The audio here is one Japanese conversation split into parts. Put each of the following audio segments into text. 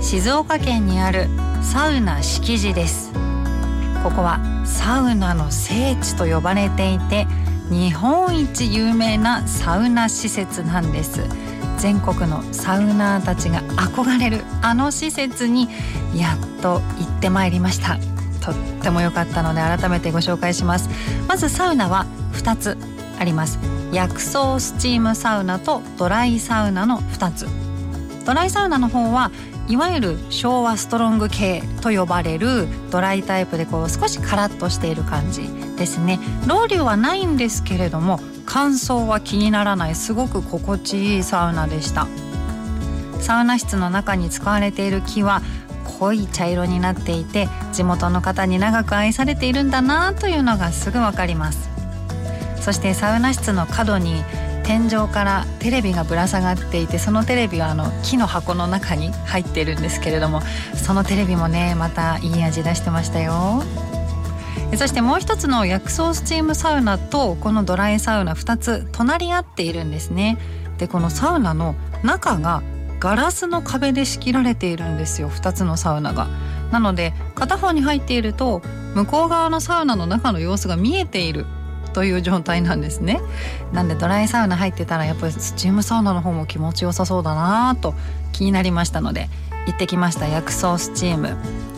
静岡県にあるサウナ敷地です。ここはサウナの聖地と呼ばれていて日本一有名なサウナ施設なんです。全国のサウナーたちが憧れるあの施設にやっと行ってまいりました。とっても良かったので改めてご紹介します。まずサウナは2つあります。薬草スチームサウナとドライサウナの2つ。ドライサウナの方はいわゆる昭和ストロング系と呼ばれるドライタイプでこう少しカラッとしている感じですね。ロウリュはないんですけれども乾燥は気にならないすごく心地いいサウナでした。サウナ室の中に使われている木は濃い茶色になっていて地元の方に長く愛されているんだなというのがすぐわかります。そしてサウナ室の角に天井からテレビがぶら下がっていてそのテレビはあの木の箱の中に入っているんですけれどもそのテレビもねまたいい味出してましたよ。そしてもう一つの薬草スチームサウナとこのドライサウナ2つ隣り合っているんですね。でこのサウナの中がガラスの壁で仕切られているんですよ。2つのサウナが。なので片方に入っていると向こう側のサウナの中の様子が見えている。という状態なんですね。なんでドライサウナ入ってたらやっぱりスチームサウナの方も気持ちよさそうだなと気になりましたので行ってきました薬草スチーム。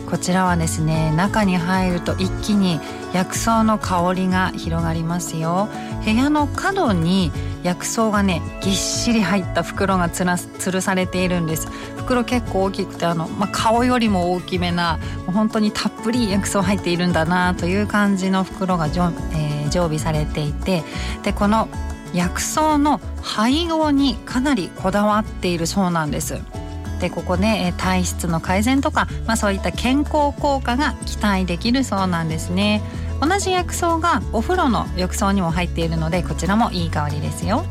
こちらはですね中に入ると一気に薬草の香りが広がりますよ。部屋の角に薬草がねぎっしり入った袋がつら吊るされているんです。袋結構大きくてあの、まあ、顔よりも大きめな本当にたっぷり薬草入っているんだなという感じの袋がじょ、えー、常備されていてでこの薬草の配合にかなりこだわっているそうなんです。でここで体質の改善とか、まあ、そういった健康効果が期待できるそうなんですね。同じ薬草がお風呂の浴槽にも入っているのでこちらもいい香りですよ。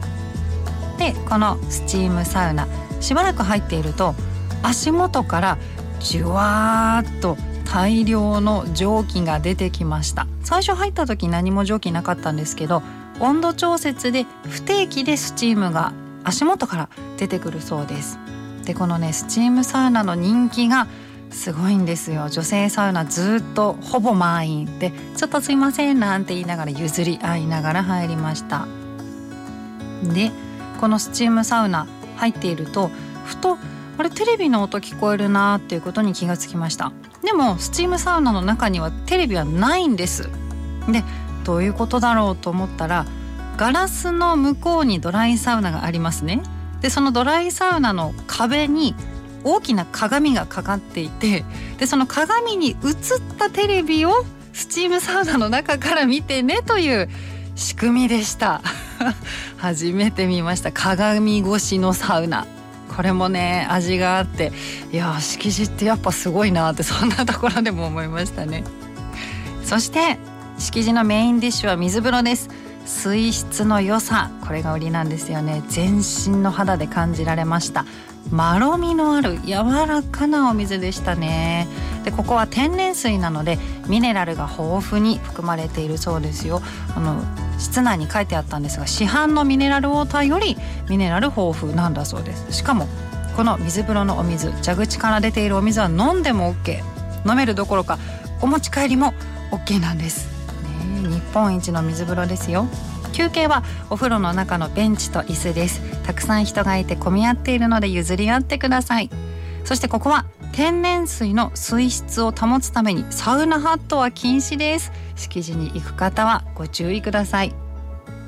でこのスチームサウナしばらく入っていると足元からじゅわーっと大量の蒸気が出てきました。最初入った時何も蒸気なかったんですけど温度調節で不定期でスチームが足元から出てくるそうです。でこのねスチームサウナの人気がすごいんですよ。女性サウナずっとほぼ満員でちょっとすいませんなんて言いながら譲り合いながら入りました。でこのスチームサウナ入っているとふとあれテレビの音聞こえるなっていうことに気がつきました。でもスチームサウナの中にはテレビはないんです。でどういうことだろうと思ったらガラスの向こうにドライサウナがありますね。でそのドライサウナの壁に大きな鏡がかかっていてでその鏡に映ったテレビをスチームサウナの中から見てねという仕組みでした。初めて見ました。鏡越しのサウナ。これもね味があっていや敷地ってやっぱすごいなってそんなところでも思いましたね。そして敷地のメインディッシュは水風呂です。水質の良さこれが売りなんですよね。全身の肌で感じられました。まろみのある柔らかなお水でしたね。でここは天然水なのでミネラルが豊富に含まれているそうですよ。あの室内に書いてあったんですが市販のミネラルウォーターよりミネラル豊富なんだそうです。しかもこの水風呂のお水蛇口から出ているお水は飲んでも OK 飲めるどころかお持ち帰りも OK なんです。ね日本一の水風呂ですよ。休憩はお風呂の中のベンチと椅子です。たくさん人がいて混み合っているので譲り合ってください。そしてここは天然水の水質を保つためにサウナハットは禁止です。敷地に行く方はご注意ください。